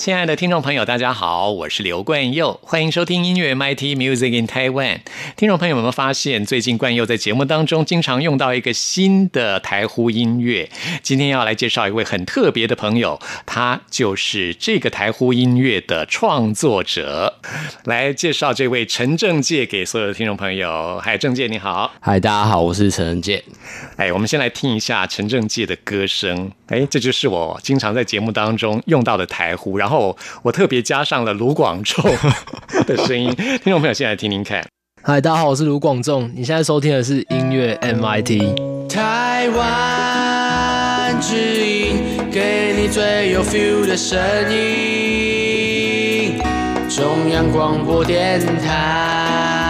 亲爱的听众朋友，大家好，我是刘冠佑，欢迎收听音乐 MIT Music in Taiwan。听众朋友有没有发现，最近冠佑在节目当中经常用到一个新的台呼音乐？今天要来介绍一位很特别的朋友，他就是这个台呼音乐的创作者。来介绍这位陈正介给所有的听众朋友。嗨，正介你好。嗨，大家好，我是陈正介。哎，我们先来听一下陈正介的歌声。哎，这就是我经常在节目当中用到的台呼，然后我特别加上了卢广仲 的声音。听众朋友，先来听听看。嗨，大家好，我是卢广仲。你现在收听的是音乐 MIT。台湾之音，给你最有 feel 的声音。中央广播电台。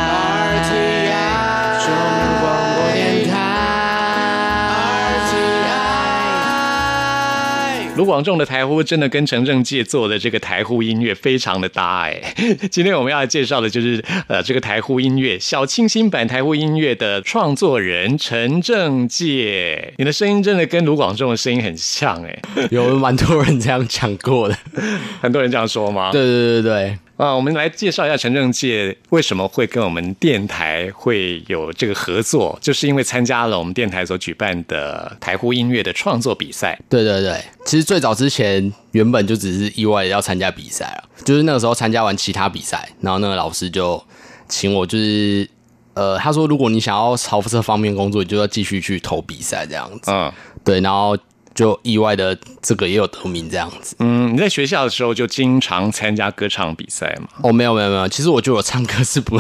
卢广仲的台呼真的跟陈正介做的这个台呼音乐非常的搭哎。今天我们要介绍的就是呃这个台呼音乐小清新版台呼音乐的创作人陈正介。你的声音真的跟卢广仲的声音很像哎，有蛮多人这样讲过的，很多人这样说吗？对对对对。啊，我们来介绍一下陈正介为什么会跟我们电台会有这个合作，就是因为参加了我们电台所举办的台呼音乐的创作比赛。对对对，其实最早之前原本就只是意外要参加比赛啊，就是那个时候参加完其他比赛，然后那个老师就请我，就是呃，他说如果你想要朝这方面工作，你就要继续去投比赛这样子。嗯，对，然后。就意外的这个也有得名这样子。嗯，你在学校的时候就经常参加歌唱比赛吗？哦，没有没有没有，其实我觉得我唱歌是不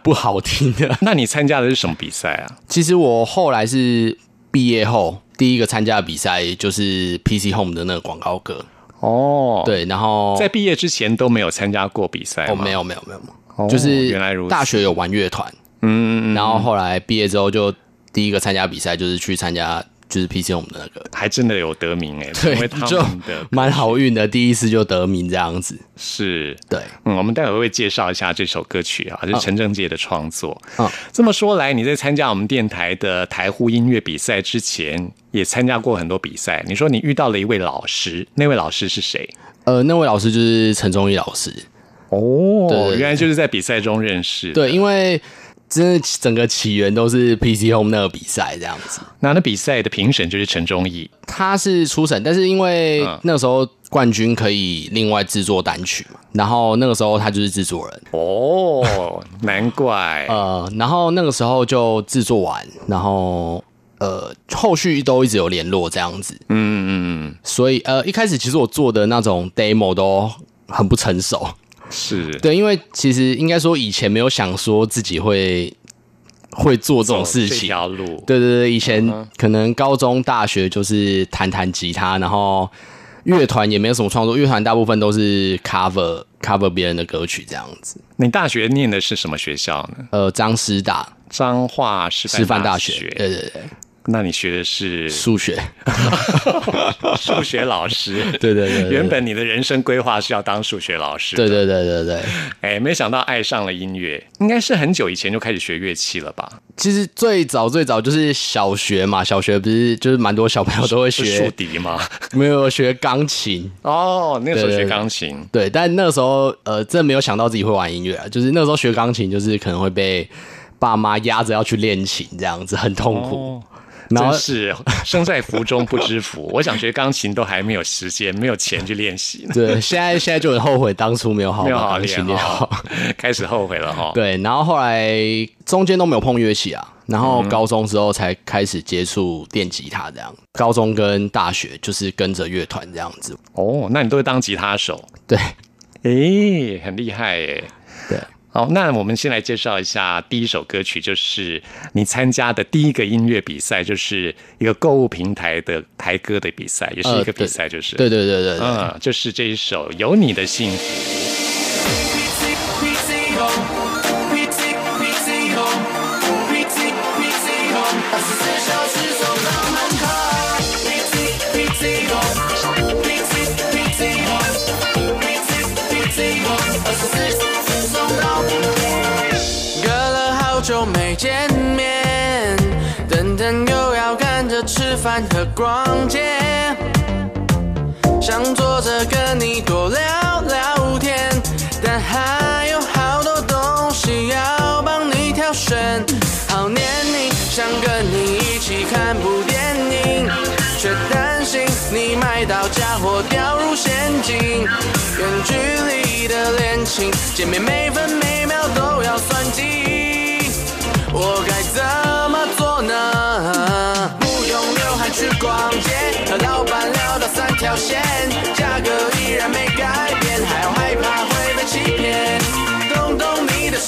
不好听的。那你参加的是什么比赛啊？其实我后来是毕业后第一个参加的比赛就是 PC Home 的那个广告歌。哦，对，然后在毕业之前都没有参加过比赛。哦，没有没有没有，就是原来如大学有玩乐团。嗯，然后后来毕业之后就第一个参加比赛就是去参加。就是 PC 我们的那个，还真的有得名哎，对，就蛮好运的，第一次就得名这样子。是，对，嗯，我们待会会介绍一下这首歌曲啊，就是陈正杰的创作。啊，这么说来，你在参加我们电台的台呼音乐比赛之前，也参加过很多比赛。你说你遇到了一位老师，那位老师是谁？呃，那位老师就是陈忠义老师。哦，原来就是在比赛中认识。对，因为。真的整个起源都是 PC Home 那个比赛这样子，那那比赛的评审就是陈忠义，他是初审，但是因为那时候冠军可以另外制作单曲嘛，然后那个时候他就是制作人。哦，难怪。呃，然后那个时候就制作完，然后呃后续都一直有联络这样子，嗯嗯嗯，所以呃一开始其实我做的那种 demo 都很不成熟。是对，因为其实应该说以前没有想说自己会会做这种事情。条路，对对对，以前可能高中、大学就是弹弹吉他，然后乐团也没有什么创作，乐团大部分都是 cover cover 别人的歌曲这样子。你大学念的是什么学校呢？呃，张师大，彰化师范大学。对对对。那你学的是数学，数学老师。对对对，原本你的人生规划是要当数学老师。对对对对对。哎，没想到爱上了音乐，应该是很久以前就开始学乐器了吧？其实最早最早就是小学嘛，小学不是就是蛮多小朋友都会学竖笛吗？没有学钢琴哦，那个时候学钢琴。对，但那时候呃，真的没有想到自己会玩音乐，就是那时候学钢琴，就是可能会被爸妈压着要去练琴，这样子很痛苦。真是生在福中不知福。我想学钢琴都还没有时间，没有钱去练习。对，现在现在就很后悔当初没有好好练好，开始后悔了哈。对，然后后来中间都没有碰乐器啊，然后高中之后才开始接触电吉他这样。高中跟大学就是跟着乐团这样子。哦，那你都会当吉他手？对，哎，很厉害哎。对。好，那我们先来介绍一下第一首歌曲，就是你参加的第一个音乐比赛，就是一个购物平台的台歌的比赛，也是一个比赛，就是。对对对对对，嗯，就是这一首《有你的幸福》。的逛街。想坐着跟你多聊聊天，但还有好多东西要帮你挑选。好黏你，想跟你一起看部电影，却担心你买到假货掉入陷阱。远距离的恋情，见面每分每秒都要算计，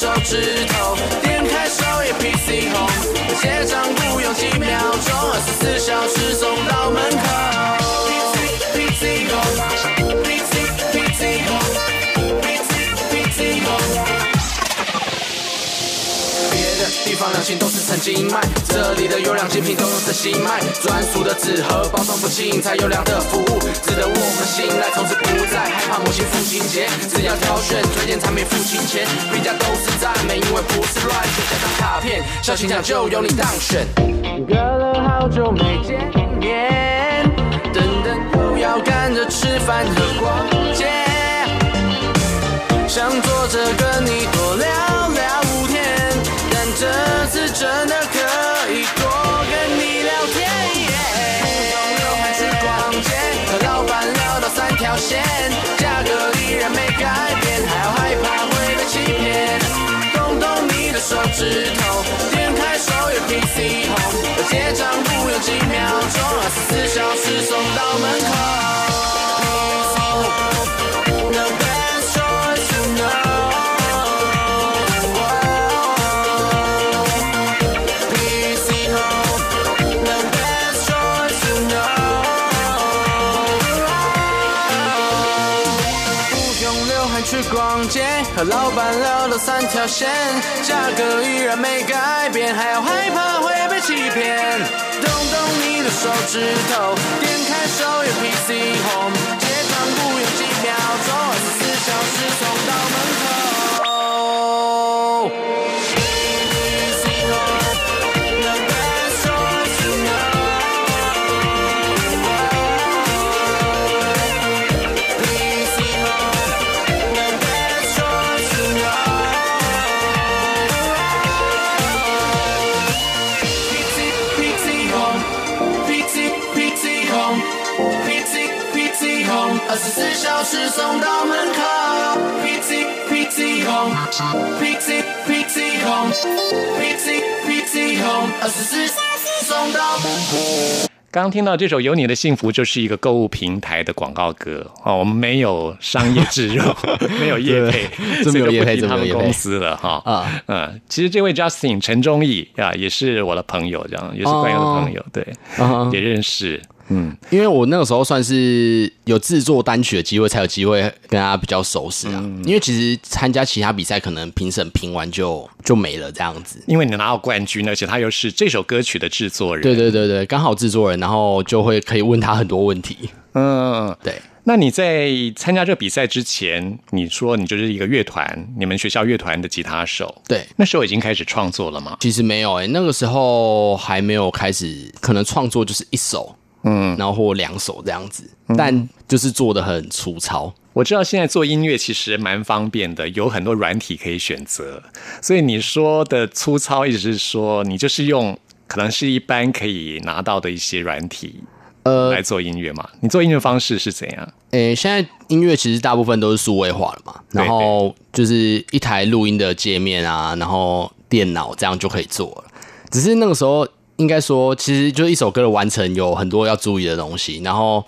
手指头，点开首页 PC Home，结账不用几秒钟，经脉，这里的优良精品都用真心卖，专属的纸盒包装不轻，才优良的服务值得我们信赖，从此不再害怕母亲父亲节，只要挑选推荐产品付清钱，评价都是赞美，因为不是乱选，加张卡片，小心奖就由你当选。隔了好久没见面，等等又要赶着吃饭和逛街。想坐着跟你多聊，这次真的可以多跟你聊天。不用刘海去逛街，和老板聊到三条线，价格依然没改变，还要害怕会被欺骗。动动你的手指头，点开首页 PC Home，结账不用几秒钟，二十四小时送到门口。三条线，价格依然没改变，还要害怕会被欺骗。动动你的手指头，点开首页 PC Home，Pixie Home. PT PT Home，二十四小时送到。刚刚听到这首《有你的幸福》就是一个购物平台的广告歌。哦，我们没有商业植入，没有业配，这没有业配他们这没有公司了哈。啊。嗯，其实这位 Justin 陈忠义啊，也是我的朋友，这样也是关友的朋友，对，啊。也认识，嗯，因为我那个时候算是有制作单曲的机会，才有机会跟他比较熟识啊。因为其实参加其他比赛，可能评审评完就就没了这样子。因为你拿到冠军，而且他又是这首歌曲的制作人，对对对对，刚好制作人，然后就会可以问他很多问题。嗯，对，那你在参加这个比赛之前，你说你就是一个乐团，你们学校乐团的吉他手，对，那时候已经开始创作了吗？其实没有诶、那个时候还没有开始，可能创作就是一首，嗯，然后或两首这样子，但就是做的很粗糙。我知道现在做音乐其实蛮方便的，有很多软体可以选择。所以你说的粗糙，意思是说你就是用可能是一般可以拿到的一些软体呃来做音乐嘛？你做音乐方式是怎样？诶、现在音乐其实大部分都是数位化了嘛，然后就是一台录音的界面啊，然后电脑这样就可以做了。只是那个时候应该说，其实就一首歌的完成有很多要注意的东西，然后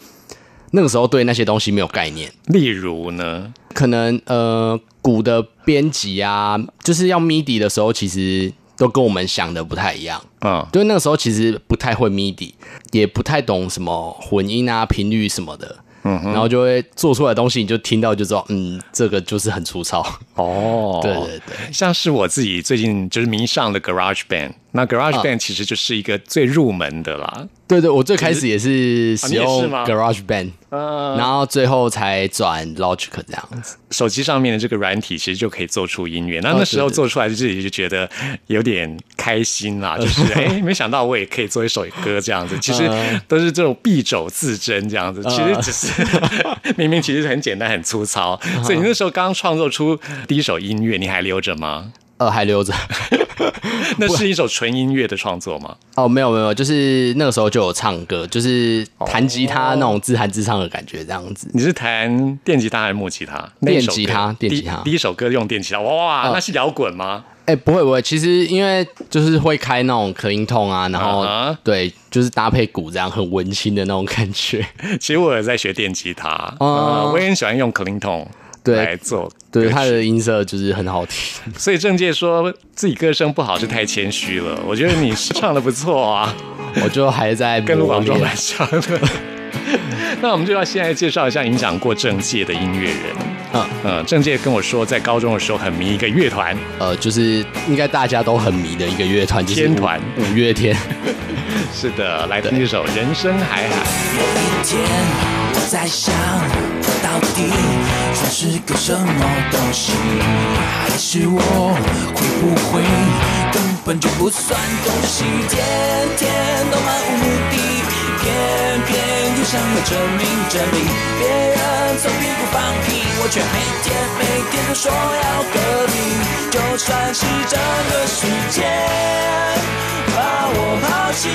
那个时候对那些东西没有概念，例如呢？可能呃鼓的编辑啊，就是要 MIDI 的时候，其实都跟我们想的不太一样。嗯，就那个时候其实不太会 MIDI，也不太懂什么混音啊、频率什么的。嗯，然后就会做出来的东西，你就听到就知道，嗯，这个就是很粗糙。哦，对对对，像是我自己最近就是迷上的 Garage Band，那 Garage Band 其实就是一个最入门的啦。对对，我最开始也是使用 Garage Band，、嗯，然后最后才转 Logic 这样子。手机上面的这个软体其实就可以做出音乐。那那时候做出来自己就觉得有点开心啦，就是哎，没想到我也可以做一首歌这样子。其实都是这种敝帚自珍这样子，其实只是 明明其实很简单很粗糙。所以你那时候刚创作出第一首音乐，你还留着吗？呃，还留着 那是一首纯音乐的创作吗？哦，没有没有，就是那个时候就有唱歌，就是弹吉他那种自弹自唱的感觉，这样子。你是弹电吉他还是木吉他？电吉他电吉他第第一首歌用电吉他，哇，嗯那是摇滚吗？哎、不会不会，其实因为就是会开那种可音痛啊，然后、对，就是搭配鼓这样很文青的那种感觉。其实我有在学电吉他，哦呃，我也很喜欢用 clean tone 对来做对，他的音色就是很好听。所以郑介说自己歌声不好是太谦虚了，我觉得你是唱的不错啊，我就还在跟卢磨练广仲蛮像的。那我们就要现在介绍一下影响过郑介的音乐人。嗯嗯，郑介跟我说，在高中的时候很迷一个乐团，呃，就是应该大家都很迷的一个乐团，就是天团五月天。是的，来听这首《人生海海》。有一天，我在想，到底算是个什么东西？还是我会不会根本就不算东西？天天都漫无目的，偏偏又想要证明真理。别人从屁股放屁，我却每天每天都说要革命。就算是这个世界把我抛弃。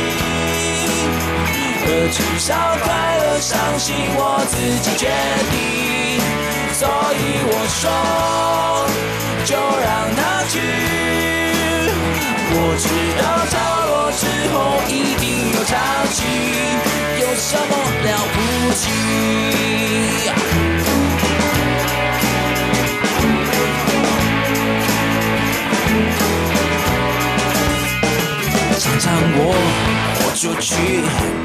可至少快乐、伤心我自己决定，所以我说就让它去。我知道潮落之后一定有潮起，有什么了不起？常常我出去，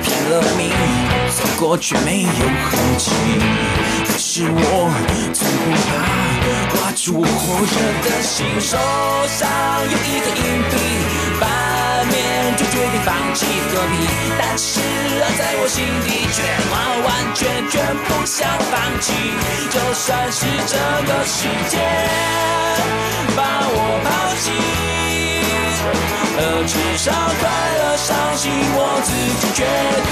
拼了命，走过却没有痕迹。可是我从不怕，抓住我火热的心，手上有一个硬币，反面就决定放弃和平。但是啊，在我心底却完完全全不想放弃，就算是这个世界把我抛弃。而，至少快乐、伤心我自己决定，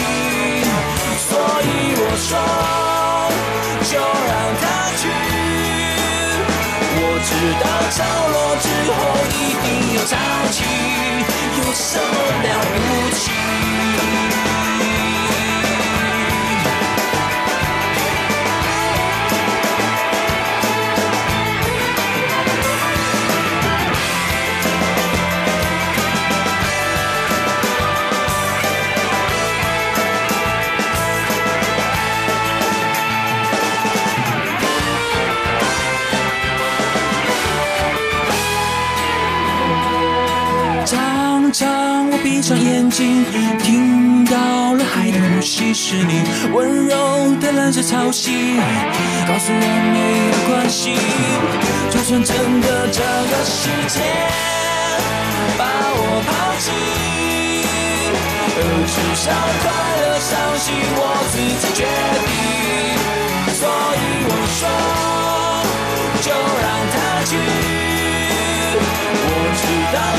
所以我说就让它去。我知道潮落之后一定有潮起，有什么了不起？常常我闭上眼睛，听到了海的呼吸，是你温柔的蓝色潮汐，告诉我没有关系，就算真的这个世界把我抛弃，至少快乐、伤心我自己决定，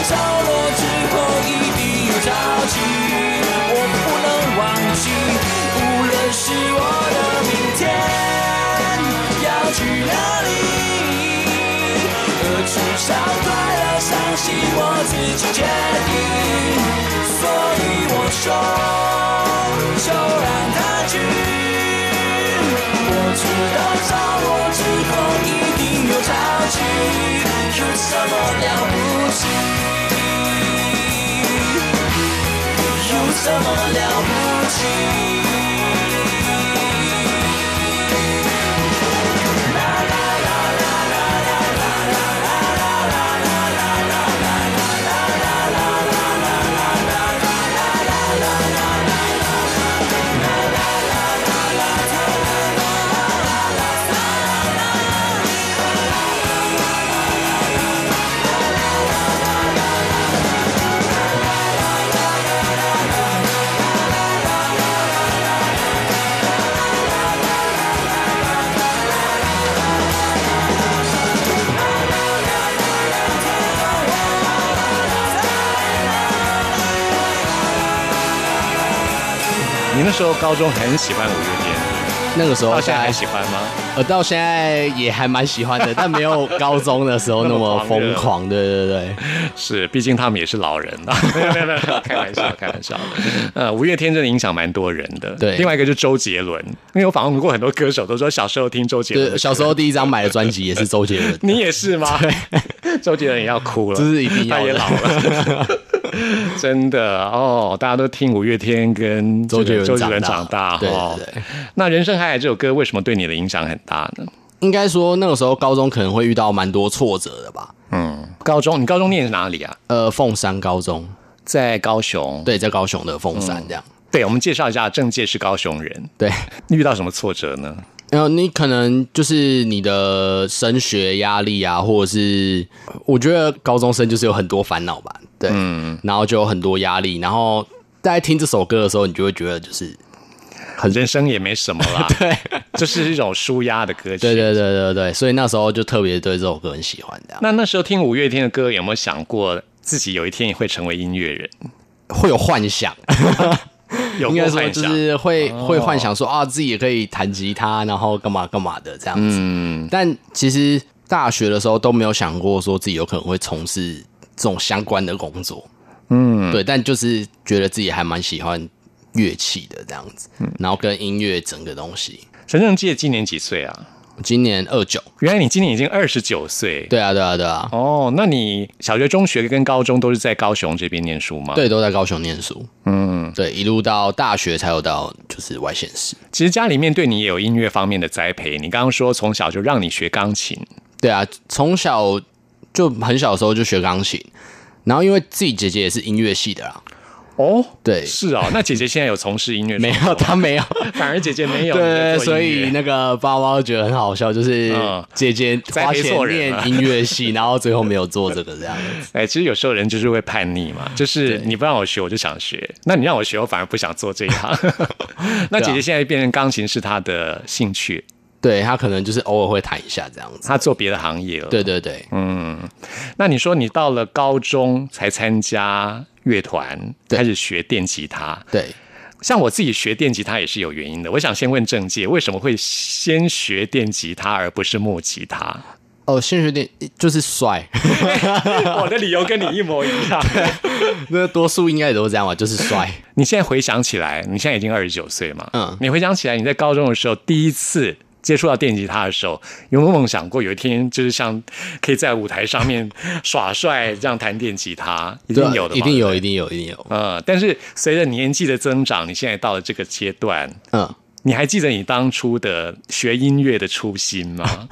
潮落之后一定有潮起，我不能忘记，无论是我的明天要去哪里，呃，至少快乐、伤心我自己决定，所以我说就让它去。我知道潮落之后一定有潮起，有什么了不起？有什么了不起？你那时候高中很喜欢五月天，那个时候到现在还喜欢吗？呃，到现在也还蛮喜欢的，但没有高中的时候那么疯狂。对对对，是，毕竟他们也是老人啊。没有没有没有，开玩笑开玩笑。呃，五月天真的影响蛮多人的。对另外一个就是周杰伦，因为我访问过很多歌手，都说小时候听周杰伦小时候第一张买的专辑也是周杰伦，你也是吗？周杰伦也要哭了，这是一定要他也老了，真的哦。大家都听五月天跟周杰伦周杰伦长长大对哦对对。那《人生海海》这首歌为什么对你的影响很大呢？应该说那个时候高中可能会遇到蛮多挫折的吧。嗯，高中你高中念的是哪里啊？呃，凤山高中，在高雄。对，在高雄的凤山这样。对，我们介绍一下，郑介是高雄人，对，遇到什么挫折呢？然后你可能就是你的升学压力啊，或者是我觉得高中生就是有很多烦恼吧，对，嗯然后就有很多压力，然后在听这首歌的时候，你就会觉得就是很，人生也没什么啦，对，就是一种舒压的歌曲。对对对对对，所以那时候就特别对这首歌很喜欢，这样那那时候听五月天的歌，有没有想过自己有一天也会成为音乐人？会有幻想，有应该说就是会、会幻想说啊，自己也可以弹吉他，然后干嘛干嘛的这样子。嗯，但其实大学的时候都没有想过说自己有可能会从事这种相关的工作。嗯，对，但就是觉得自己还蛮喜欢乐器的这样子，然后跟音乐整个东西。陈正基今年几岁啊？今年二九，原来你今年已经二十九岁。对啊，对啊，对啊，哦，那你小学、中学跟高中都是在高雄这边念书吗？，对，都在高雄念书。嗯，对，一路到大学才有到就是外县市。其实家里面对你也有音乐方面的栽培。你刚刚说从小就让你学钢琴，对啊，从小就很小的时候就学钢琴，然后因为自己姐姐也是音乐系的啦，哦，对，是哦。那姐姐现在有从事音乐创没？有她没有，反而姐姐没有。对，所以那个爸妈都觉得很好笑，就是嗯姐姐花钱念音乐系，然后最后没有做这个这样子。哎，其实有时候人就是会叛逆嘛，就是你不让我学，我就想学；那你让我学，我反而不想做这一行。那姐姐现在变成钢琴是她的兴趣，对他可能就是偶尔会弹一下这样子。她做别的行业了。对对对，嗯那你说你到了高中才参加乐团，对开始学电吉他。对，像我自己学电吉他也是有原因的。我想先问郑介，为什么会先学电吉他而不是木吉他？哦，先学电就是帅，我的理由跟你一模一样。那多数应该也都是这样吧，就是帅。你现在回想起来，你现在已经二十九岁嘛？嗯你回想起来，你在高中的时候第一次接触到电吉他的时候，有没有梦想过有一天就是像可以在舞台上面 耍帅这样弹电吉他？一定有的，一定有，一。定有，一定有。嗯，但是随着年纪的增长，你现在到了这个阶段，嗯，你还记得你当初的学音乐的初心吗？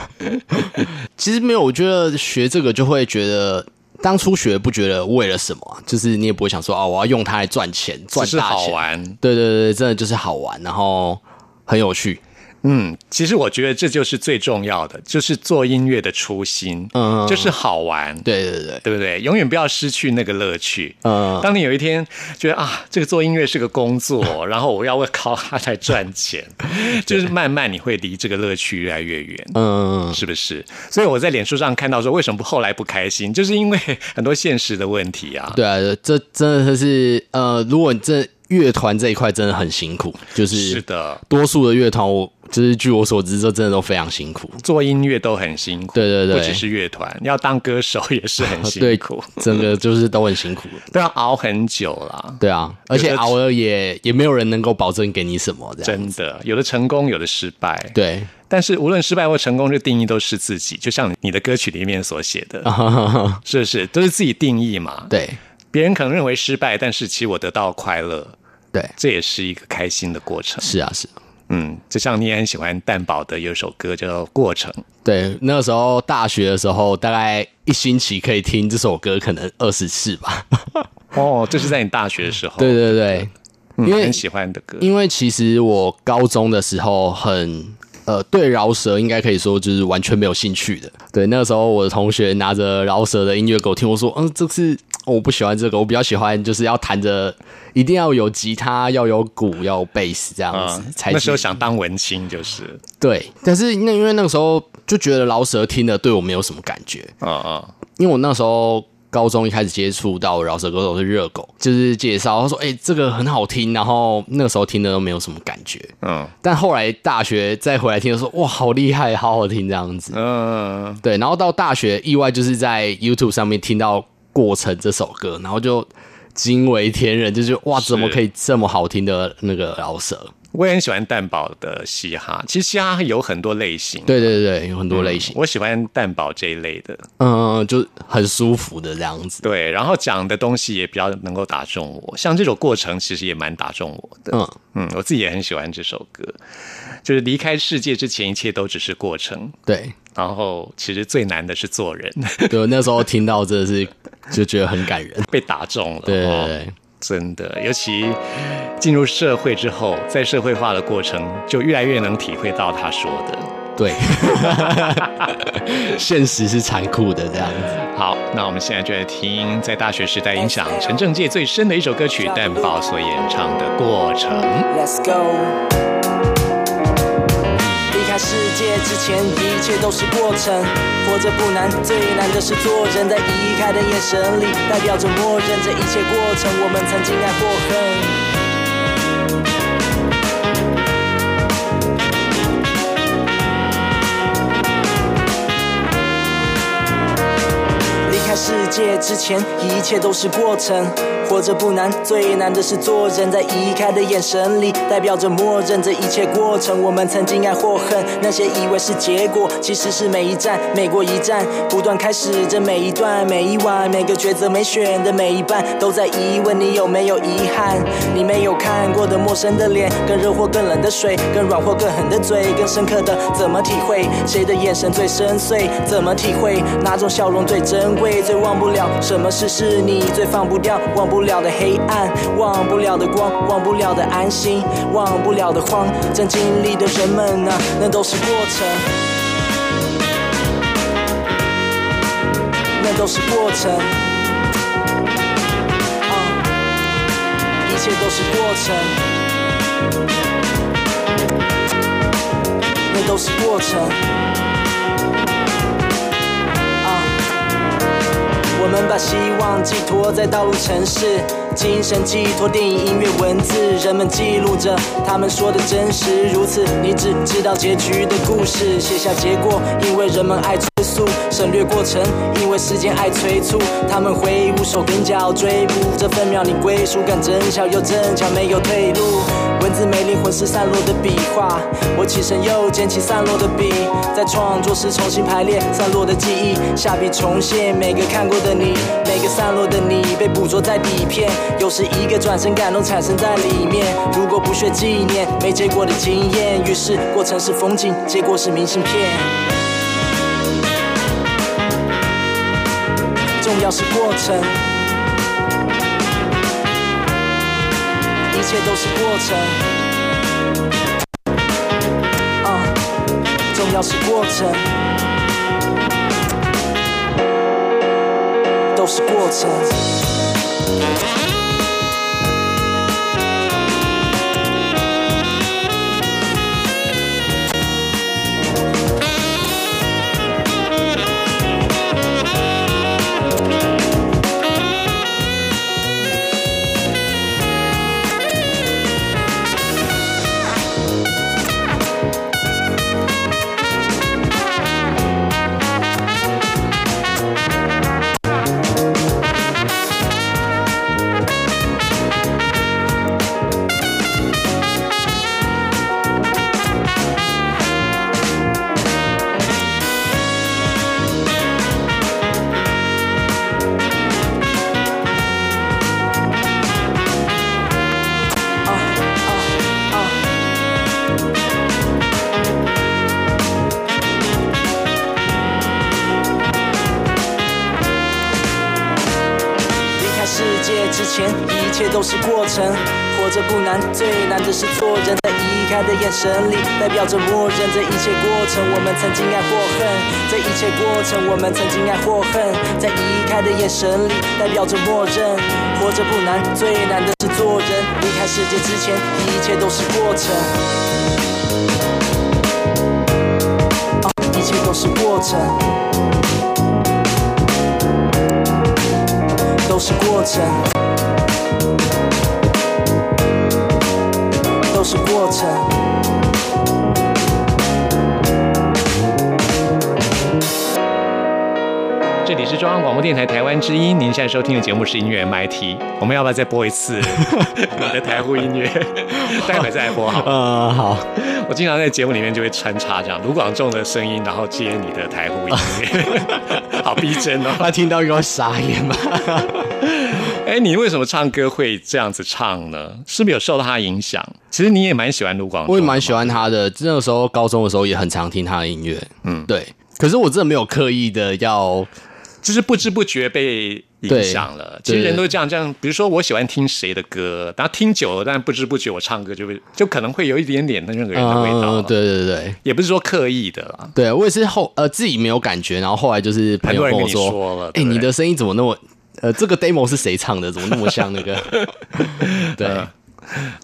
其实没有，我觉得学这个就会觉得。当初学不觉得为了什么啊、就是你也不会想说哦，我要用它来赚钱，赚大钱。好玩。对对对，真的就是好玩，然后很有趣。嗯，其实我觉得这就是最重要的，就是做音乐的初心，嗯就是好玩。对对对，对不对？永远不要失去那个乐趣。嗯当你有一天觉得啊，这个做音乐是个工作，然后我要为靠它来赚钱，就是慢慢你会离这个乐趣越来越远。嗯，是不是？所以我在脸书上看到说，为什么不后来不开心，就是因为很多现实的问题啊。对啊，这真的是呃，如果你这乐团这一块真的很辛苦，就是是的，多数的乐团，我就是据我所知，这真的都非常辛苦。做音乐都很辛苦，对对对不只是乐团，要当歌手也是很 辛对苦，，整个就是都很辛苦。都要熬很久啦。对啊，而且熬了也也没有人能够保证给你什么这样。真的，有的成功，有的失败。对，但是无论失败或成功，这定义都是自己，就像你的歌曲里面所写的，是不是？都是自己定义嘛。对别人可能认为失败，但是其实我得到快乐，对，这也是一个开心的过程。是啊是啊。嗯，就像你也很喜欢蛋堡的有一首歌叫做《过程》，对，那个时候大学的时候，大概一星期可以听这首歌，可能二十次吧。哦，这是在你大学的时候，对对对，嗯，因为很喜欢的歌。因为其实我高中的时候很呃对饶舌应该可以说就是完全没有兴趣的。对，那个时候我的同学拿着饶舌的音乐给我听，我说嗯，这是、哦我不喜欢这个，我比较喜欢就是要弹着一定要有吉他，要有鼓，要有贝斯这样子、嗯，才是那时候想当文青就是，对，但是那因为那个时候就觉得饶舌听的对我没有什么感觉，嗯嗯，因为我那时候高中一开始接触到饶舌歌手是热狗，就是介绍他说：“哎、这个很好听。”然后那个时候听的都没有什么感觉，嗯但后来大学再回来听的时候，哇，好厉害，好好听这样子。嗯，对，然后到大学意外就是在 YouTube 上面听到《过程》这首歌，然后就惊为天人，就是哇，怎么可以这么好听的那个饶舌？我也很喜欢蛋堡的嘻哈。其实嘻哈有很多类型，对对对对，有很多类型，我喜欢蛋堡这一类的。嗯，就很舒服的这样子。对，然后讲的东西也比较能够打中我，像这种过程其实也蛮打中我的。嗯，嗯，我自己也很喜欢这首歌，就是离开世界之前，一切都只是过程。对，然后其实最难的是做人，对，那时候听到真的是就觉得很感人。被打中了。对对哦对，真的，尤其进入社会之后，在社会化的过程，就越来越能体会到他说的。对，现实是残酷的这样子。好，那我们现在就来听在大学时代影响陈正界最深的一首歌曲，蛋宝所演唱的《过程》。Let's go。世界之前，一切都是过程。活着不难，最难的是做人。在移开的眼神里，代表着默认这一切过程。我们曾经爱过恨。世界之前，一切都是过程。活着不难，最难的是做人。在移开的眼神里，代表着默认这一切过程。我们曾经爱或恨，那些以为是结果，其实是每一站，每过一站，不断开始这每一段，每一晚，每个抉择没选的每一半，都在疑问你有没有遗憾？你没有看过的陌生的脸，更热或更冷的水，更软或更狠的嘴，更深刻的怎么体会？谁的眼神最深邃？怎么体会哪种笑容最珍贵？最忘不了什么事是你最放不掉、忘不了的黑暗，忘不了的光，忘不了的安心，忘不了的慌。正经历的人们啊，那都是过程，那都是过程。啊，一切都是过程，那都是过程。我们把希望寄托在道路城市，精神寄托电影、音乐、文字，人们记录着他们说的真实。如此，你只知道结局的故事，写下结果，因为人们爱省略过程，因为时间爱催促。他们挥舞手跟脚追捕这分秒，你归属感真巧又正巧，没有退路。文字没灵魂是散落的笔画，我起身又捡起散落的笔，在创作时重新排列散落的记忆，下笔重现每个看过的你，每个散落的你被捕捉在底片，有时一个转身感动产生在里面。如果不学纪念，没结果的经验，于是过程是风景，结果是明信片。重要是过程，一切都是过程。啊，重要是过程，都是过程。代表着默认这一切过程。我们曾经爱或恨，这一切过程，我们曾经爱或恨。在移开的眼神里，代表着默认。活着不难，最难的是做人。离开世界之前，一切都是过程。一切都是过程。都是过程，都是过程。里是中央广播电台台湾之音，您现在收听的节目是音乐 MIT。我们要不要再播一次 你的台呼音乐？待会再来播好嗯。呃，好，我经常在节目里面就会穿插这样卢广仲的声音，然后接你的台呼音乐，好逼真哦。他听到应该会傻眼吧？哎，你为什么唱歌会这样子唱呢？是不是有受到他影响？其实你也蛮喜欢卢广仲，我也蛮喜。欢他的，那个时候高中的时候也很常听他的音乐，嗯嗯，对。可是我真的没有刻意的要，就是不知不觉被影响了。其对实人都这样，这样。比如说，我喜欢听谁的歌，然后听久了，但不知不觉我唱歌就会，就可能会有一点点那个人的味道对对对也不是说刻意的啦。对，我也是后呃自己没有感觉，然后后来就是朋友跟我说，哎、说了对不对你的声音怎么那么呃，这个 demo 是谁唱的？怎么那么像那个？对，嗯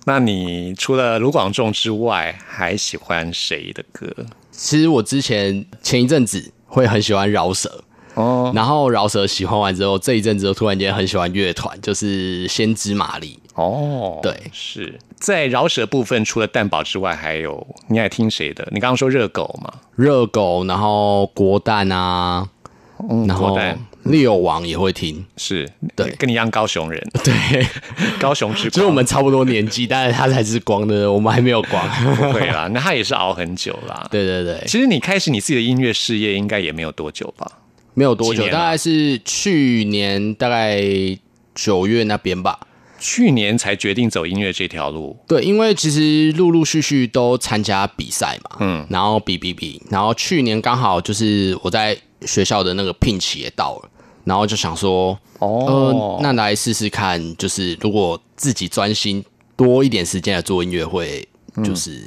那你除了卢广仲之外，还喜欢谁的歌？其实我之前前一阵子会很喜欢饶舌，哦，然后饶舌喜欢完之后，这一阵子又突然间很喜欢乐团，就是先知玛丽。哦，对是在饶舌部分，除了蛋堡之外，还有你爱听谁的？你刚刚说热狗嘛？热狗，然后国蛋啊，嗯，然后六王也会听，是对跟你一样高雄人，对，高雄之光，就是我们差不多年纪，但是他才是光的，我们还没有光。不会啦，那他也是熬很久啦。对对对，其实你开始你自己的音乐事业应该也没有多久吧？没有多久，大概是去年大概九月那边吧。去年才决定走音乐这条路，对，因为其实陆陆续续都参加比赛嘛，嗯。嗯，然后比比比，然后去年刚好就是我在学校的那个聘期也到了，然后就想说，哦。呃，那来试试看，就是如果自己专心多一点时间来做音乐会，就是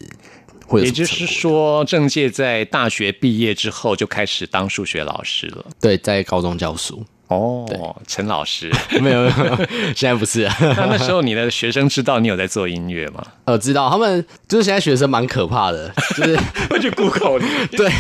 也就是说，郑界在大学毕业之后就开始当数学老师了。对，在高中教书，哦，陈老师，没有，没有 现在不是、啊，那那时候你的学生知道你有在做音乐吗？呃，知道他们就是现在学生蛮可怕的，就是会去 Google 你，对，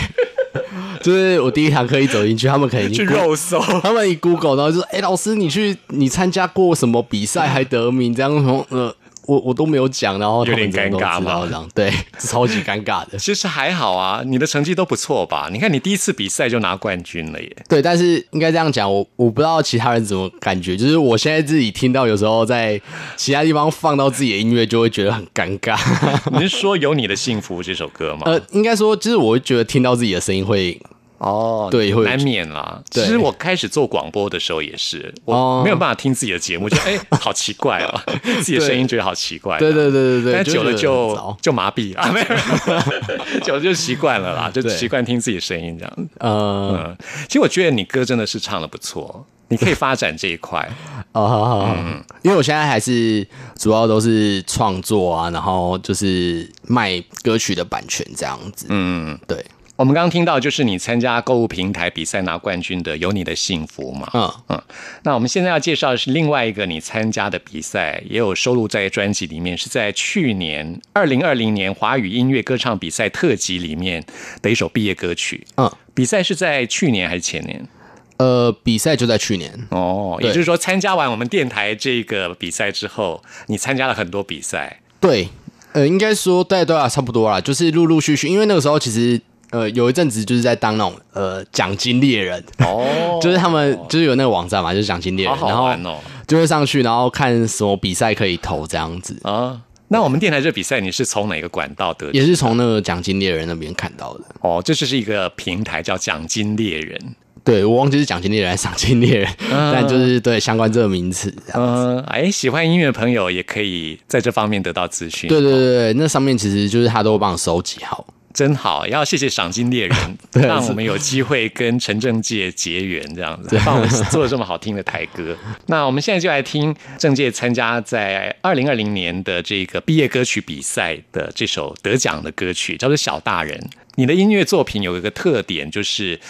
就是我第一堂课一走进去，他们可能已去肉搜。他们一 Google，然后就说：“哎、老师，你去你参加过什么比赛还得名？这样说，呃，我我都没有讲，然后有点尴尬吗知道这样，对，超级尴尬的。其实还好啊，你的成绩都不错吧？你看你第一次比赛就拿冠军了耶。对，但是应该这样讲，我我不知道其他人怎么感觉，就是我现在自己听到有时候在其他地方放到自己的音乐，就会觉得很尴尬。你是说《有你的幸福》这首歌吗？呃，应该说，就是我会觉得听到自己的声音会，哦，对会难免啦。其对实我开始做广播的时候也是，我哦没有办法听自己的节目，就哎、好奇怪哦，自己的声音觉得好奇怪。对对对对对，但久了就就麻痹 了，没有，久了就习惯了啦，就对习惯听自己的声音这样。呃嗯，其实我觉得你歌真的是唱的不错，你可以发展这一块。哦，好好好，嗯因为我现在还是主要都是创作啊，然后就是卖歌曲的版权这样子。嗯，对，我们刚刚听到就是你参加购物平台比赛拿冠军的《有你的幸福》嘛。嗯，嗯，那我们现在要介绍的是另外一个你参加的比赛，也有收录在专辑里面，是在去年二零二零年华语音乐歌唱比赛特辑里面的一首毕业歌曲。嗯，比赛是在去年还是前年？呃，比赛就在去年。哦，也就是说，参加完我们电台这个比赛之后，你参加了很多比赛。对，呃，应该说对对啊，差不多啦，就是陆陆续续，因为那个时候其实呃有一阵子就是在当那种呃奖金猎人，哦 就是他们就是有那个网站嘛，就是奖金猎人，好好然后哦。就会上去，然后看什么比赛可以投这样子，啊，那我们电台这比赛你是从哪个管道得知？也是从那个奖金猎人那边看到的。哦，这就是一个平台叫奖金猎人。对我忘记是奖金猎人还是赏金猎人，但就是对相关这个名词这样。嗯，哎，喜欢音乐的朋友也可以在这方面得到资讯。对对对对，那上面其实就是他都会帮你收集好。真好，要谢谢赏金猎人，对让我们有机会跟陈政界结缘，这样子，帮我们做了这么好听的台歌。那我们现在就来听正介参加在二零二零年的这个毕业歌曲比赛的这首得奖的歌曲，叫做《小大人》。你的音乐作品有一个特点，就是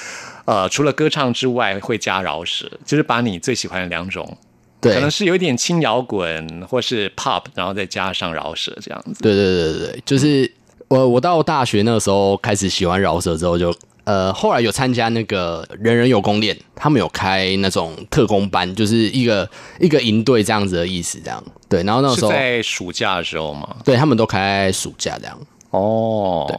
呃，除了歌唱之外，会加饶舌，就是把你最喜欢的两种。对，可能是有一点轻摇滚，或是 pop，然后再加上饶舌这样子。对对对对对，就是我我到大学那个时候开始喜欢饶舌之后就，呃，后来有参加那个人人有功练，他们有开那种特工班，就是一个一个营队这样子的意思，这样对。然后那时候，在暑假的时候嘛？对他们都开在暑假这样。哦，对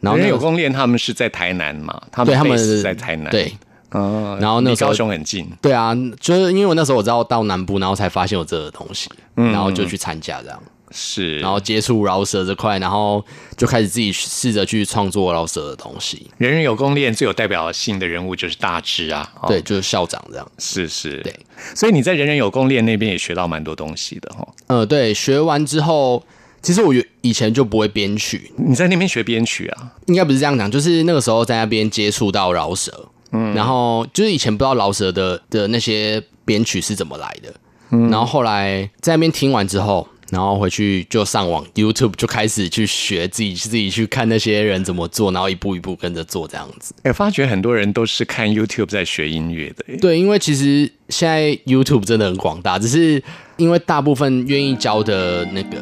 然后那有功练他们是在台南嘛？他们对他们是在台南，对，嗯，然后那时候离高雄很近，对啊，就是因为我那时候我知道到南部，然后才发现有这个东西，嗯然后就去参加这样，是，然后接触饶舌这块，然后就开始自己试着去创作饶舌的东西。人人有功练最有代表性的人物就是大志啊，哦。对，就是校长这样。是是，对，所以你在人人有功练那边也学到蛮多东西的哈。呃，对，学完之后，其实我有以前就不会编曲，你在那边学编曲啊？应该不是这样讲，就是那个时候在那边接触到饶舌，嗯，然后就是以前不知道饶舌的的那些编曲是怎么来的，嗯，然后后来在那边听完之后，然后回去就上网 YouTube 就开始去学自己自己去看那些人怎么做，然后一步一步跟着做这样子。哎，发觉很多人都是看 YouTube 在学音乐的，哎。对，因为其实现在 YouTube 真的很广大，只是因为大部分愿意教的那个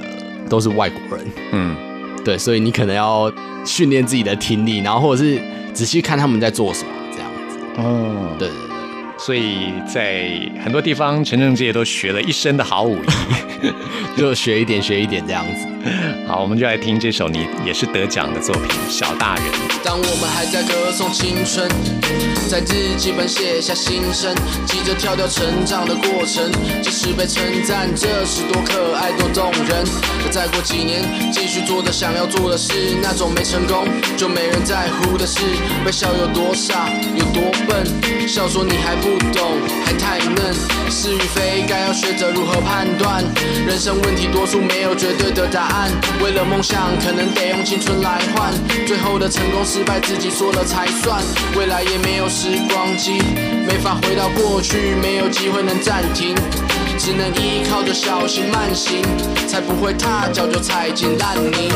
都是外国人，嗯，对，所以你可能要训练自己的听力，然后或者是仔细看他们在做什么这样子。哦，对对对，所以在很多地方，陈正杰都学了一身的好武艺。就学一点学一点这样子。好，我们就来听这首你也是得奖的作品《小大人》。当我们还在歌颂青春，在日记本写下心声，急着跳掉成长的过程，即使被称赞，这是多可爱多动人。可再过几年，继续做着想要做的事，那种没成功就没人在乎的事，被笑有多傻有多笨，笑说你还不不懂，还太嫩，是与非该要学着如何判断，人生问题多数没有绝对的答案，为了梦想可能得用青春来换，最后的成功失败自己说了才算，未来也没有时光机，没法回到过去，没有机会能暂停。只能依靠着小心慢行，才不会踏脚就踩进烂泥。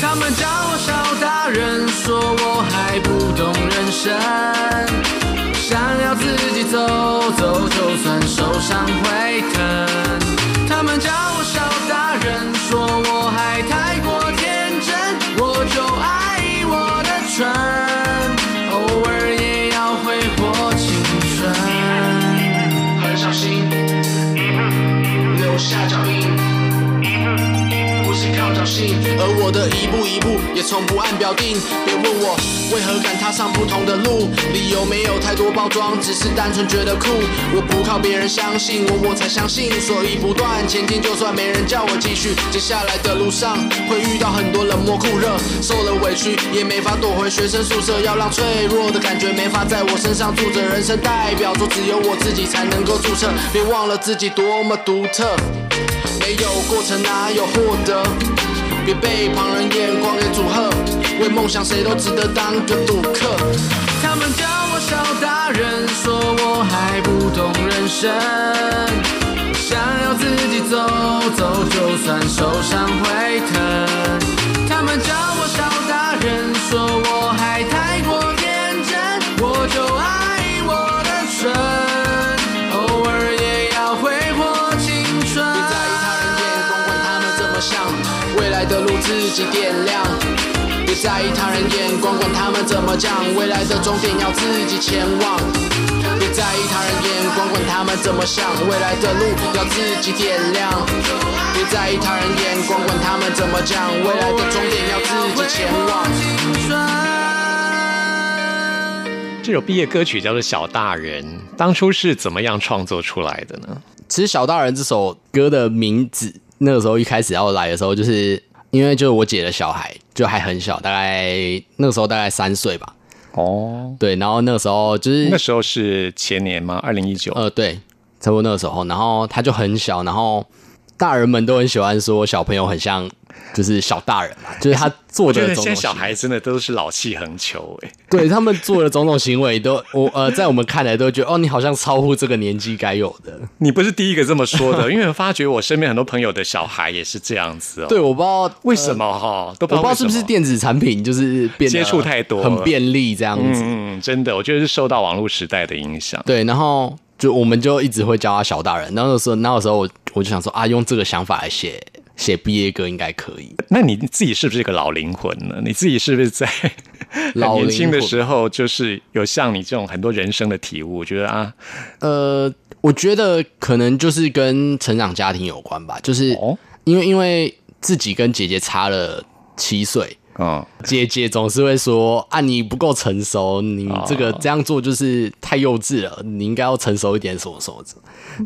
他们叫我小大人，说我还不懂人生，想要自己走走，就算受伤会疼。他们叫我小大人，说我还太过天真，我就爱我的蠢，偶尔也要挥霍青春。很小心，留下脚印印。不是靠侥幸，而我的一步一步也从不按表定。别问我为何敢踏上不同的路，理由没有太多包装，只是单纯觉得酷。我不靠别人相信我，我才相信，所以不断前进。就算没人叫我继续，接下来的路上会遇到很多冷漠酷热，受了委屈也没法躲回学生宿舍，要让脆弱的感觉没法在我身上住着。人生代表作只有我自己才能够注册，别忘了自己多么独特。没有过程哪有获得？别被旁人眼光给阻吓，为梦想谁都值得当个赌客。他们叫我小大人，说我还不懂人生，想要自己走走，就算受伤会疼。在意他人眼光，管他们怎么讲，未来的终点要自己前往。别在意他人眼光，管他们怎么想，未来的路要自己点亮。别在意他人眼光，管他们怎么讲，未来的终点要自己前往。这首毕业歌曲叫做《小大人》，当初是怎么样创作出来的呢？其实《小大人》这首歌的名字，那个时候一开始要来的时候，就是因为就是我姐的小孩就还很小，大概那个时候大概三岁吧。哦，对，然后那个时候就是那时候是前年吗？二零一九。呃，对，差不多那个时候，然后他就很小，然后大人们都很喜欢说小朋友很像就是小大人嘛，就是他做的种种得现在小孩真的都是老气横秋哎。对他们做的种种行为都，我呃，在我们看来都觉得哦，你好像超乎这个年纪该有的。你不是第一个这么说的，因为我发觉我身边很多朋友的小孩也是这样子哦。对，，我不知道为什么哈、都不知道我不知道是不是电子产品就是变得接触太多很便利这样子。嗯，真的，我觉得是受到网络时代的影响。对，然后就我们就一直会叫他小大人。然后那时候那个时候我我就想说啊，用这个想法来写写毕业歌应该可以。那你自己是不是一个老灵魂呢？你自己是不是在老 年轻的时候，就是有像你这种很多人生的体悟？我觉得啊，呃，我觉得可能就是跟成长家庭有关吧，就是哦，因为因为自己跟姐姐差了七岁，嗯，姐姐总是会说啊，你不够成熟，你这个这样做就是太幼稚了，你应该要成熟一点，什么什么的，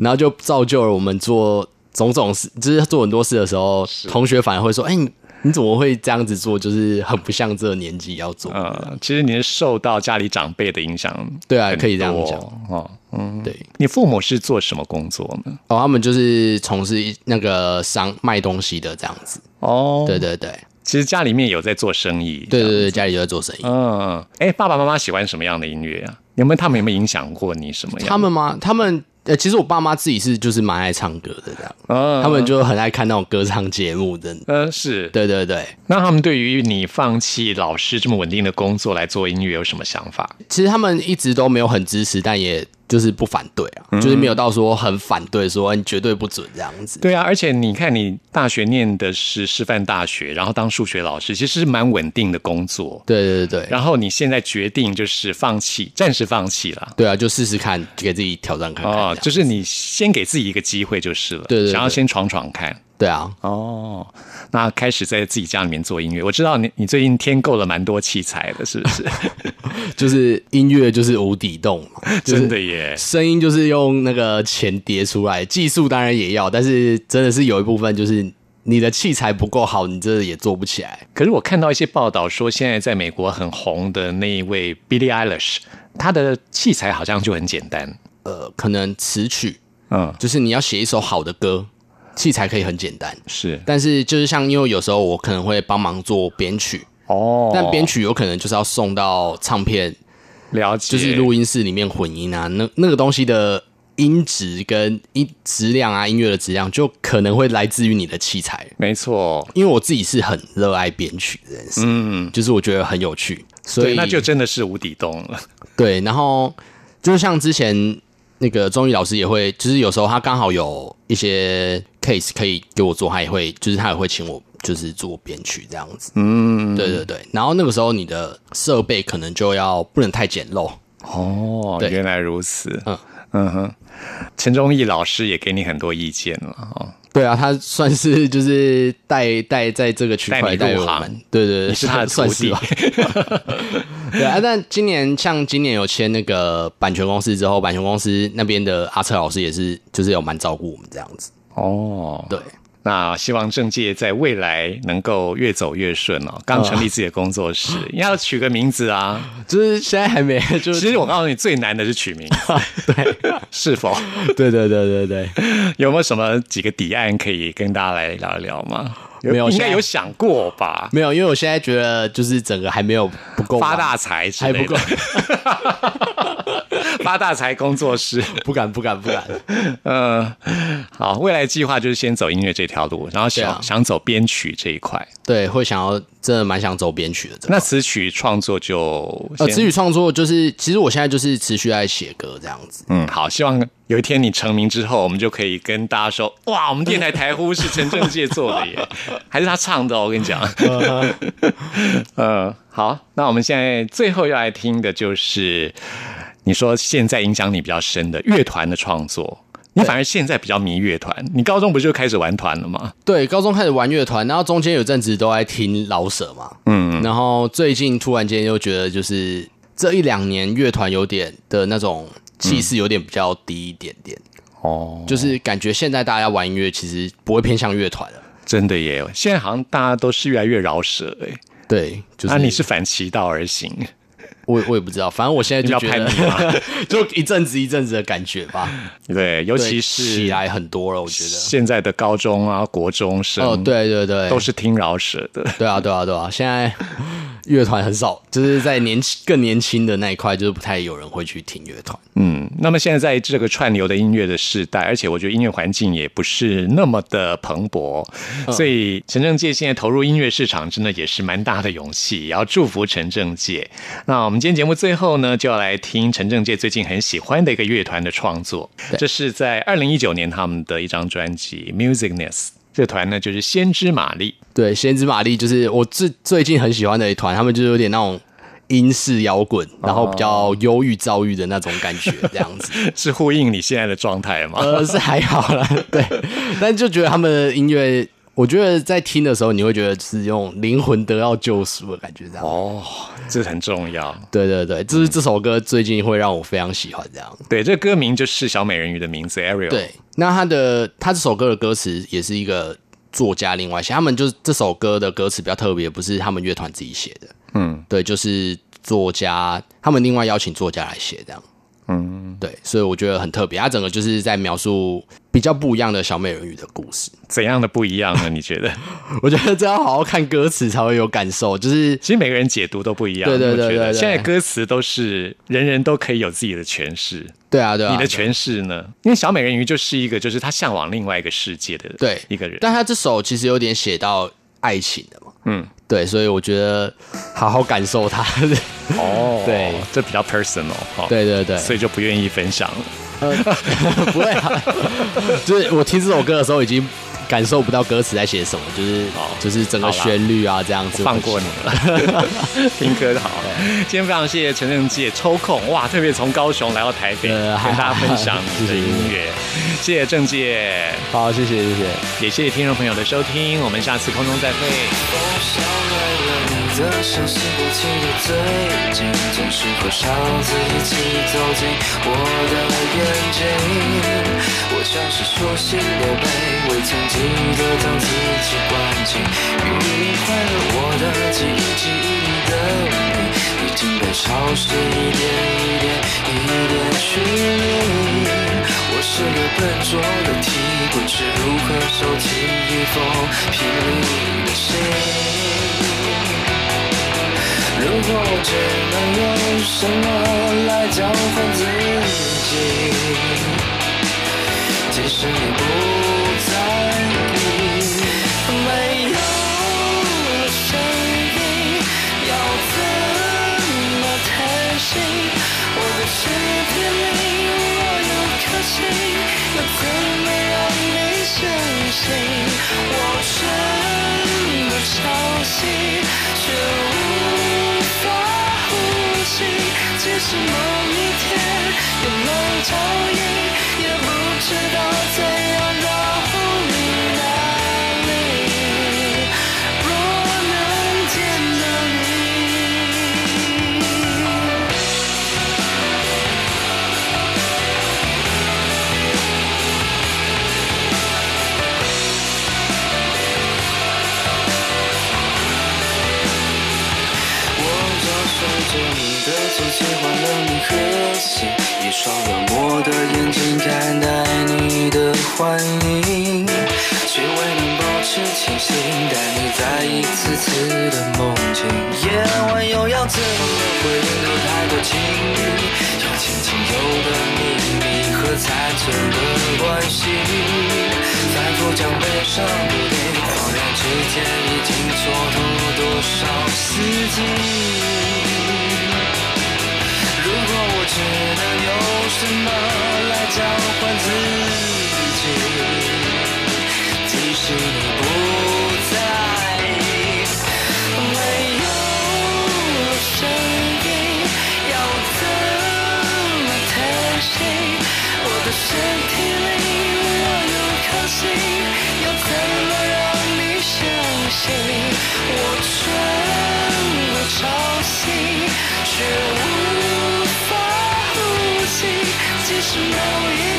然后就造就了我们做种种事，就是做很多事的时候，同学反而会说，哎、你你怎么会这样子做？就是很不像这个年纪要做。嗯，其实你是受到家里长辈的影响，对啊，可以这样讲。哦。嗯，对，你父母是做什么工作呢？哦，他们就是从事那个商卖东西的这样子。哦，对对对，其实家里面有在做生意。对对对，家里有在做生意。嗯，哎，爸爸妈妈喜欢什么样的音乐啊？有没有他们有没有影响过你什么样？他们吗？他们呃，其实我爸妈自己是就是蛮爱唱歌的这样，嗯，他们就很爱看那种歌唱节目的。嗯是。对对对，那他们对于你放弃老师这么稳定的工作来做音乐有什么想法？其实他们一直都没有很支持，但也就是不反对啊，嗯就是没有到说很反对，说你绝对不准这样子。对啊，而且你看，你大学念的是师范大学，然后当数学老师，其实是蛮稳定的工作。对对对对，然后你现在决定就是放弃，暂时放弃了。对啊，就试试看，给自己挑战看看。哦，就是你先给自己一个机会就是了，对对对想要先闯闯看。对啊，哦，那开始在自己家里面做音乐。我知道你你最近添购了蛮多器材的，是不是？就是音乐就是无底洞嘛，就是真的耶。声音就是用那个钱叠出来，技术当然也要，但是真的是有一部分就是你的器材不够好，你这也做不起来。可是我看到一些报道说，现在在美国很红的那一位 Billie Eilish，她的器材好像就很简单。呃，可能词曲嗯，就是你要写一首好的歌，器材可以很简单，是但是就是像因为有时候我可能会帮忙做编曲，哦，但编曲有可能就是要送到唱片，了解，就是录音室里面混音啊，那那个东西的音质跟音质量啊，音乐的质量就可能会来自于你的器材。没错。因为我自己是很热爱编曲的人，嗯，就是我觉得很有趣，所，以那就真的是无底洞了。对。然后就是像之前那个钟宇老师也会，就是有时候他刚好有一些 case 可以给我做，他也会，就是他也会请我就是做编曲这样子。嗯，对对对。然后那个时候你的设备可能就要不能太简陋，哦，对原来如此。嗯嗯哼，陈忠义老师也给你很多意见了哦。对啊，他算是就是带带在这个区块带我们，对对对，是他的算是吧。对啊，但今年像今年有签那个版权公司之后，版权公司那边的阿策老师也是，就是有蛮照顾我们这样子。哦，对，那希望政界在未来能够越走越顺哦。刚成立自己的工作室，你要取个名字啊。就是现在还没，就是其实我告诉你，最难的是取名字，对，是否对对对对对，有没有什么几个底案可以跟大家来聊一聊吗？没有应该有想过吧？没有，因为我现在觉得就是整个还没有不够完发大财之还不够 发大财工作室。不敢不敢不敢。嗯，好，未来计划就是先走音乐这条路，然后想、啊想走编曲这一块。对，会想要真的蛮想走编曲的。那词曲创作就呃，先词曲创作就是，其实我现在就是持续在写歌这样子。嗯，好，希望有一天你成名之后，我们就可以跟大家说，哇，我们电台台呼是陈正介做的耶，还是他唱的哦，我跟你讲。嗯，好，那我们现在最后要来听的就是你说现在影响你比较深的乐团的创作。你反而现在比较迷乐团，你高中不就开始玩团了吗？对，高中开始玩乐团，然后中间有阵子都在听老舍嘛，嗯，然后最近突然间又觉得，就是这一两年乐团有点的那种气势有点比较低一点点，哦，就是感觉现在大家玩音乐其实不会偏向乐团了，真的耶！现在好像大家都是越来越饶舌哎，对，就是、啊，你是反其道而行，我我也不知道，反正我现在就觉得 就一阵子一阵子的感觉吧，对，尤其是起来很多了，我觉得。现在的高中啊、国中生哦，对对对，都是听饶舌的。对啊，对啊，对啊！现在乐团很少，就是在年轻更年轻的那一块，就是不太有人会去听乐团。嗯，那么现在在这个串流的音乐的时代，而且我觉得音乐环境也不是那么的蓬勃，所以陈正介现在投入音乐市场，真的也是蛮大的勇气，也要祝福陈正介。那我们今天节目最后呢，就要来听陈正介最近很喜欢的一个乐团的创作，对这是在二零一九年他们的一张专辑《Musicness》。这团呢就是先知玛丽，对，先知玛丽就是我最最近很喜欢的一团，他们就是有点那种英式摇滚，然后比较忧郁躁郁的那种感觉，这样子。是呼应你现在的状态吗？呃，是还好啦，对，但就觉得他们的音乐，我觉得在听的时候，你会觉得是用灵魂得到救赎的感觉，这样。哦，这很重要。对对对，这是这首歌最近会让我非常喜欢这样。对，这歌名就是小美人鱼的名字 Ariel。对，那他的他这首歌的歌词也是一个作家另外写，他们就是这首歌的歌词比较特别，不是他们乐团自己写的，嗯，对，就是作家他们另外邀请作家来写这样。嗯，对，所以我觉得很特别，它整个就是在描述比较不一样的小美人鱼的故事。怎样的不一样呢？你觉得？我觉得这要好好看歌词才会有感受，就是其实每个人解读都不一样。对对对现在歌词都是人人都可以有自己的诠释。对啊对啊，你的诠释呢？因为小美人鱼就是一个，就是她向往另外一个世界的对一个人。但他这首其实有点写到爱情的嘛，嗯，对，所以我觉得好好感受它。哦，对这比较 personal 哈。对对对，所以就不愿意分享了。不会啊，就是我听这首歌的时候已经感受不到歌词在写什么，就是好就是整个旋律啊这样子。放过你了，听歌就好。今天非常谢谢陈正介抽空哇，特别从高雄来到台北，呃跟大家分享你的谢谢音乐，谢谢正介，好，谢谢谢谢。也谢谢听众朋友的收听，我们下次空中再会。的深吸不气的最近，总是和哨子一起走进我的眼睛。我像是熟悉的背，未曾记得将自己关进。与你快乐，我的记忆，记忆里的你，已经被潮湿一点一点一点去离。我是个笨拙的题，不知如何收起一封霹雳的信。如果我只能用什么来交换自己，即使你不在意，没有了声音，要怎么谈心？我的世界里我有颗心，要怎么让你相信？某一天有了照应，也不知道你的足迹，换了你和心，一双冷漠的眼睛看待你的欢迎，却未能保持清醒，带你在一次次的梦境。夜晚又要怎么回应？有太多情侣，有前情有的秘密和残存的关系，反复将悲伤固定，恍然之间已经蹉跎多少四季。如果我只能用什么来交换自己，即使你不在意，没有声音，要怎么谈心？我的身体里我有颗心，要怎么让你相信？我穿过潮汐，却即使有一